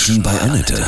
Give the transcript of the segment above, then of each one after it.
Menschen bei Annette.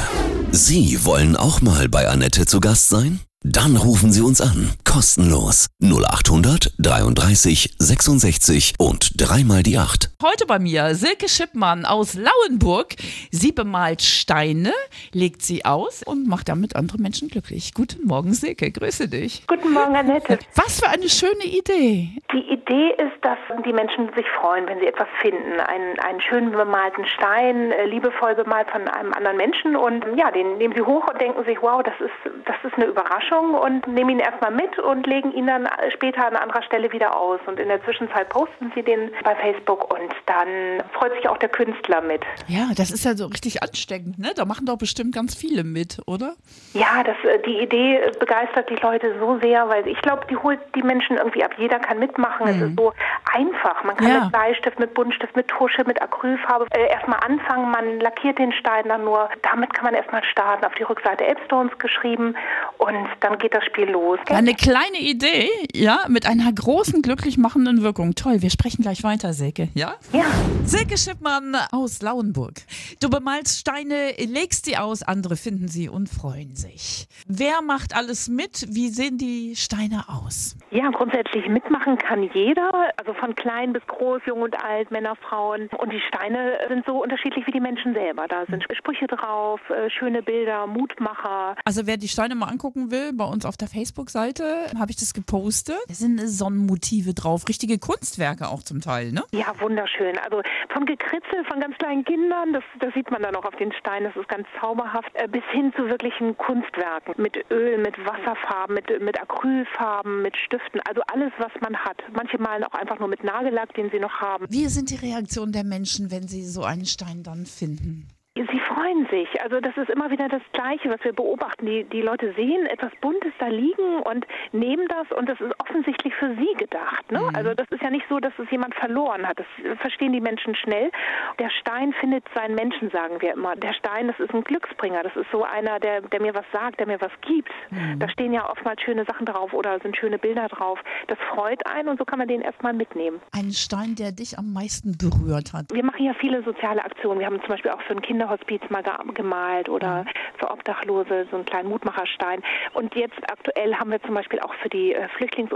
Sie wollen auch mal bei Annette zu Gast sein? Dann rufen Sie uns an. Kostenlos. 0800 33 66 und dreimal die 8. Heute bei mir Silke Schippmann aus Lauenburg. Sie bemalt Steine, legt sie aus und macht damit andere Menschen glücklich. Guten Morgen, Silke. Grüße dich. Guten Morgen, Annette. Was für eine schöne Idee. Die Idee ist, dass die Menschen sich freuen, wenn sie etwas finden. Einen, einen schön bemalten Stein, äh, liebevoll bemalt von einem anderen Menschen. Und ja, den nehmen sie hoch und denken sich, wow, das ist, das ist eine Überraschung und nehmen ihn erstmal mit und legen ihn dann später an anderer Stelle wieder aus. Und in der Zwischenzeit posten sie den bei Facebook und dann freut sich auch der Künstler mit. Ja, das ist ja so richtig ansteckend, ne? Da machen doch bestimmt ganz viele mit, oder? Ja, das, äh, die Idee begeistert die Leute so sehr, weil ich glaube, die holt die Menschen irgendwie ab. Jeder kann mitmachen. Mhm. Es ist so einfach. Man kann ja. mit Bleistift, mit Buntstift, mit Tusche, mit Acrylfarbe äh, erstmal anfangen. Man lackiert den Stein dann nur. Damit kann man erstmal starten. Auf die Rückseite Epstones geschrieben und dann geht das Spiel los. Eine kleine Idee, ja, mit einer großen glücklich machenden Wirkung. Toll, wir sprechen gleich weiter, Silke, ja? Ja. Silke Schippmann aus Lauenburg. Du bemalst Steine, legst sie aus, andere finden sie und freuen sich. Wer macht alles mit? Wie sehen die Steine aus? Ja, grundsätzlich mitmachen kann jeder, also von klein bis groß, jung und alt, Männer, Frauen. Und die Steine sind so unterschiedlich wie die Menschen selber. Da sind Sprüche drauf, äh, schöne Bilder, Mutmacher. Also wer die Steine mal angucken will, bei uns auf der Facebook-Seite habe ich das gepostet. Da sind Sonnenmotive drauf, richtige Kunstwerke auch zum Teil, ne? Ja, wunderschön. Also von Gekritzel von ganz kleinen Kindern, das, das sieht man dann auch auf den Steinen, das ist ganz zauberhaft, äh, bis hin zu wirklichen Kunstwerken mit Öl, mit Wasserfarben, mit, mit Acrylfarben, mit Stiften, also alles, was man hat. Manche malen auch einfach nur mit Nagellack, den sie noch haben. Wie sind die Reaktionen der Menschen, wenn sie so einen Stein dann finden? Sie freuen sich. Also das ist immer wieder das Gleiche, was wir beobachten. Die, die Leute sehen etwas Buntes da liegen und nehmen das und das ist offensichtlich für sie gedacht. Ne? Mhm. Also das ist ja nicht so, dass es jemand verloren hat. Das verstehen die Menschen schnell. Der Stein findet seinen Menschen, sagen wir immer. Der Stein, das ist ein Glücksbringer. Das ist so einer, der, der mir was sagt, der mir was gibt. Mhm. Da stehen ja oftmals schöne Sachen drauf oder sind schöne Bilder drauf. Das freut einen und so kann man den erstmal mitnehmen. Ein Stein, der dich am meisten berührt hat. Wir machen ja viele soziale Aktionen. Wir haben zum Beispiel auch für ein Kinder Kinderhospiz mal gemalt oder für Obdachlose so einen kleinen Mutmacherstein. Und jetzt aktuell haben wir zum Beispiel auch für die äh,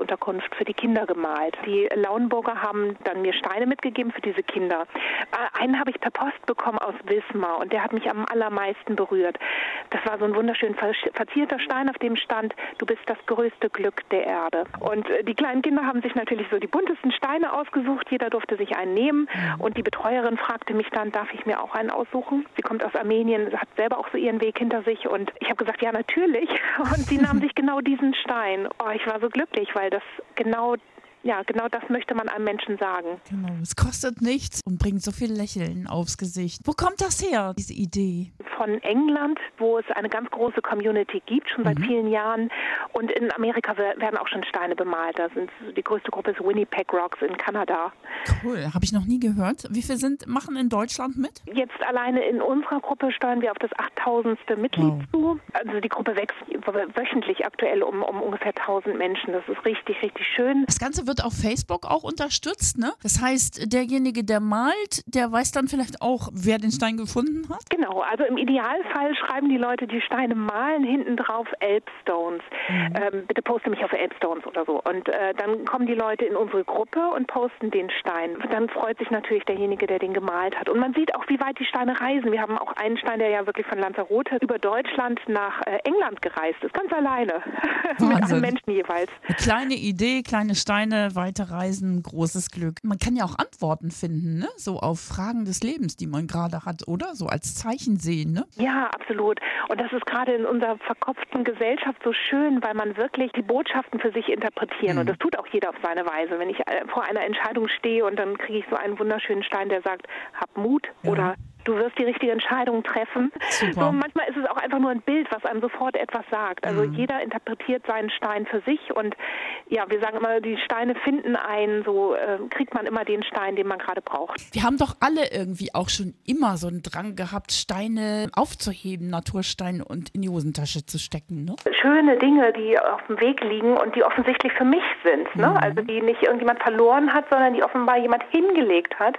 Flüchtlingsunterkunft für die Kinder gemalt. Die Lauenburger haben dann mir Steine mitgegeben für diese Kinder. Äh, einen habe ich per Post bekommen aus Wismar und der hat mich am allermeisten berührt. Das war so ein wunderschön verzierter Stein, auf dem stand, du bist das größte Glück der Erde. Und äh, die kleinen Kinder haben sich natürlich so die buntesten Steine ausgesucht. Jeder durfte sich einen nehmen. Und die Betreuerin fragte mich dann, darf ich mir auch einen aussuchen? Sie kommt aus Armenien, hat selber auch so ihren Weg hinter sich und ich habe gesagt, ja natürlich. Und sie nahm sich genau diesen Stein. Oh, ich war so glücklich, weil das genau ja, genau das möchte man einem Menschen sagen. Genau, es kostet nichts und bringt so viel Lächeln aufs Gesicht. Wo kommt das her, diese Idee? Von England, wo es eine ganz große Community gibt, schon seit mhm. vielen Jahren. Und in Amerika werden auch schon Steine bemalt. Da sind die größte Gruppe ist Winnipeg Rocks in Kanada. Cool, habe ich noch nie gehört. Wie viele sind, machen in Deutschland mit? Jetzt alleine in unserer Gruppe steuern wir auf das 8000. Mitglied wow. zu. Also die Gruppe wächst wöchentlich aktuell um, um ungefähr 1000 Menschen. Das ist richtig, richtig schön. Das Ganze wird wird auf Facebook auch unterstützt. Ne? Das heißt, derjenige, der malt, der weiß dann vielleicht auch, wer den Stein gefunden hat? Genau, also im Idealfall schreiben die Leute, die Steine malen, hinten drauf Elbstones. Mhm. Ähm, bitte poste mich auf Elbstones oder so. Und äh, dann kommen die Leute in unsere Gruppe und posten den Stein. Dann freut sich natürlich derjenige, der den gemalt hat. Und man sieht auch, wie weit die Steine reisen. Wir haben auch einen Stein, der ja wirklich von Lanzarote über Deutschland nach äh, England gereist ist, ganz alleine. Mit einem Menschen jeweils. Eine kleine Idee, kleine Steine weite Reisen, großes Glück. Man kann ja auch Antworten finden, ne? So auf Fragen des Lebens, die man gerade hat, oder? So als Zeichen sehen, ne? Ja, absolut. Und das ist gerade in unserer verkopften Gesellschaft so schön, weil man wirklich die Botschaften für sich interpretieren. Mhm. Und das tut auch jeder auf seine Weise. Wenn ich äh, vor einer Entscheidung stehe und dann kriege ich so einen wunderschönen Stein, der sagt, hab Mut ja. oder du wirst die richtige Entscheidung treffen. Super. So, manchmal ist es auch einfach nur ein Bild, was einem sofort etwas sagt. Also mhm. jeder interpretiert seinen Stein für sich und ja, wir sagen immer, die Steine finden einen, so äh, kriegt man immer den Stein, den man gerade braucht. Wir haben doch alle irgendwie auch schon immer so einen Drang gehabt, Steine aufzuheben, Natursteine und in die Hosentasche zu stecken. Ne? Schöne Dinge, die auf dem Weg liegen und die offensichtlich für mich sind. Ne? Mhm. Also die nicht irgendjemand verloren hat, sondern die offenbar jemand hingelegt hat.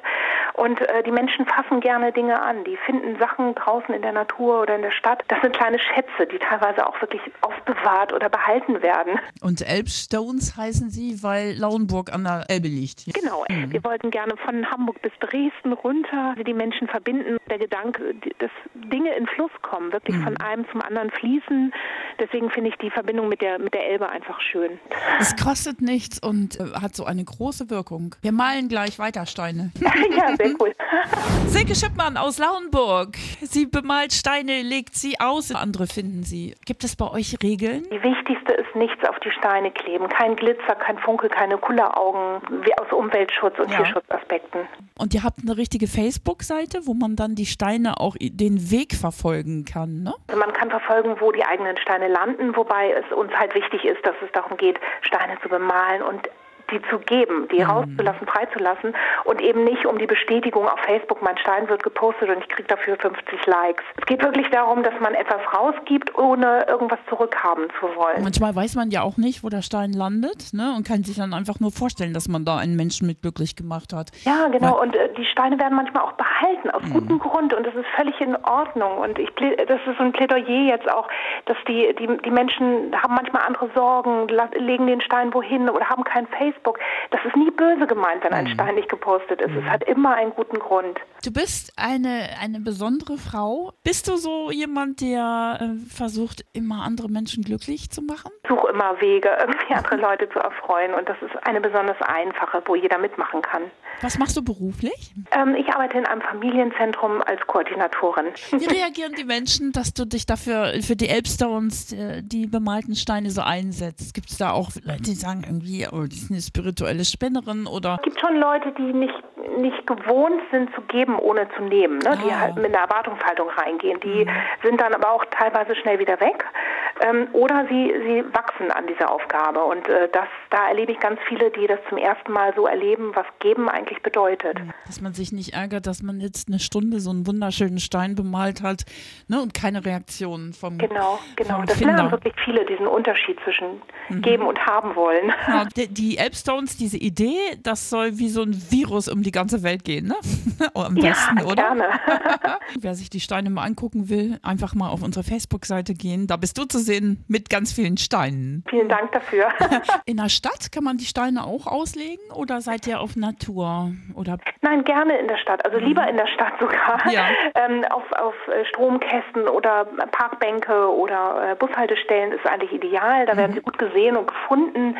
Und äh, die Menschen fassen gerne Dinge an. Die finden Sachen draußen in der Natur oder in der Stadt. Das sind kleine Schätze, die teilweise auch wirklich aufbewahrt oder behalten werden. Und Elbstones heißen sie, weil Lauenburg an der Elbe liegt. Genau. Mhm. Wir wollten gerne von Hamburg bis Dresden runter die Menschen verbinden. Der Gedanke, dass Dinge in Fluss kommen, wirklich mhm. von einem zum anderen fließen. Deswegen finde ich die Verbindung mit der, mit der Elbe einfach schön. Es kostet nichts und äh, hat so eine große Wirkung. Wir malen gleich weiter Steine. ja, sehr cool. Silke Schippmann aus Lauenburg. Sie bemalt Steine, legt sie aus, andere finden sie. Gibt es bei euch Regeln? Die wichtigste ist nichts auf die Steine kleben. Kein Glitzer, kein Funkel, keine Kulleraugen, aus Umweltschutz und ja. Tierschutzaspekten. Und ihr habt eine richtige Facebook-Seite, wo man dann die Steine auch den Weg verfolgen kann, ne? Also man kann verfolgen, wo die eigenen Steine landen, wobei es uns halt wichtig ist, dass es darum geht, Steine zu bemalen und die zu geben, die mhm. rauszulassen, freizulassen und eben nicht um die Bestätigung auf Facebook, mein Stein wird gepostet und ich kriege dafür 50 Likes. Es geht wirklich darum, dass man etwas rausgibt, ohne irgendwas zurückhaben zu wollen. Manchmal weiß man ja auch nicht, wo der Stein landet ne? und kann sich dann einfach nur vorstellen, dass man da einen Menschen mit glücklich gemacht hat. Ja, genau. Weil und äh, die Steine werden manchmal auch behalten, aus mhm. gutem Grund und das ist völlig in Ordnung. Und ich, das ist so ein Plädoyer jetzt auch, dass die, die, die Menschen haben manchmal andere Sorgen, legen den Stein wohin oder haben kein Facebook Facebook. Das ist nie böse gemeint, wenn ein mhm. Stein nicht gepostet ist. Mhm. Es hat immer einen guten Grund. Du bist eine, eine besondere Frau. Bist du so jemand, der äh, versucht, immer andere Menschen glücklich zu machen? Ich suche immer Wege, irgendwie andere Leute zu erfreuen. Und das ist eine besonders einfache, wo jeder mitmachen kann. Was machst du beruflich? Ähm, ich arbeite in einem Familienzentrum als Koordinatorin. Wie reagieren die Menschen, dass du dich dafür für die Elbstones, äh, die bemalten Steine so einsetzt? Gibt es da auch Leute, die sagen irgendwie, oh, die sind spirituelle Spinnerin oder? Es gibt schon Leute, die nicht, nicht gewohnt sind zu geben, ohne zu nehmen, ne? die ah. halt mit einer Erwartungshaltung reingehen. Die mhm. sind dann aber auch teilweise schnell wieder weg ähm, oder sie, sie wachsen an dieser Aufgabe. Und äh, das, da erlebe ich ganz viele, die das zum ersten Mal so erleben, was geben eigentlich bedeutet. Dass man sich nicht ärgert, dass man jetzt eine Stunde so einen wunderschönen Stein bemalt hat ne? und keine Reaktion vom Genau, genau. Vom das Finder. lernen wirklich viele, diesen Unterschied zwischen mhm. geben und haben wollen. Ja, die, die Elbstones, diese Idee, das soll wie so ein Virus um die ganze Welt gehen, ne? Am besten, ja, oder? Gerne. Wer sich die Steine mal angucken will, einfach mal auf unsere Facebook-Seite gehen. Da bist du zu sehen mit ganz vielen Steinen. Vielen Dank dafür. In der Stadt kann man die Steine auch auslegen oder seid ihr auf Natur? Oder? Nein, gerne in der Stadt. Also lieber mhm. in der Stadt sogar. Ja. Ähm, auf, auf äh, Stromkästen oder Parkbänke oder äh, Bushaltestellen ist eigentlich ideal. Da mhm. werden sie gut gesehen und gefunden.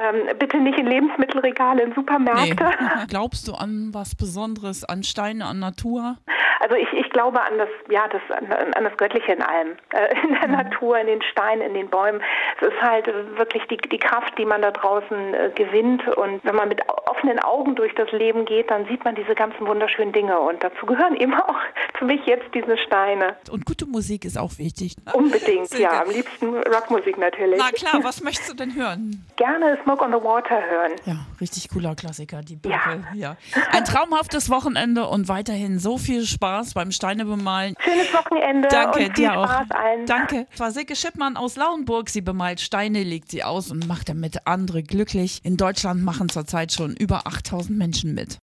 Ähm, bitte nicht in Lebensmittelregale in Supermärkte. Nee. Glaubst du an was Besonderes, an Steine, an Natur? Also ich, ich glaube an das, ja, das, an, an das Göttliche in allem. Äh, in der mhm. Natur, in den Steinen, in den Bäumen. Es ist halt wirklich die, die Kraft, die man da draußen äh, gewinnt. Und wenn man mit offenen Augen durch das Leben geht, dann sieht man diese ganzen wunderschönen Dinge. Und dazu gehören eben auch für mich jetzt diese Steine. Und gute Musik ist auch wichtig. Ne? Unbedingt, ja. Am liebsten Rockmusik natürlich. Na klar, was möchtest du denn hören? Gerne Smoke on the Water hören. Ja, richtig cooler Klassiker, die Bibel. Ja. ja. Ein traumhaftes Wochenende und weiterhin so viel Spaß beim Steine bemalen. Schönes Wochenende. Danke, dir Spaß auch. Allen. Danke. Das war Silke Schippmann aus Lauenburg. Sie bemalt Steine, legt sie aus und macht damit andere glücklich. In Deutschland machen zurzeit schon über 8000 Menschen mit.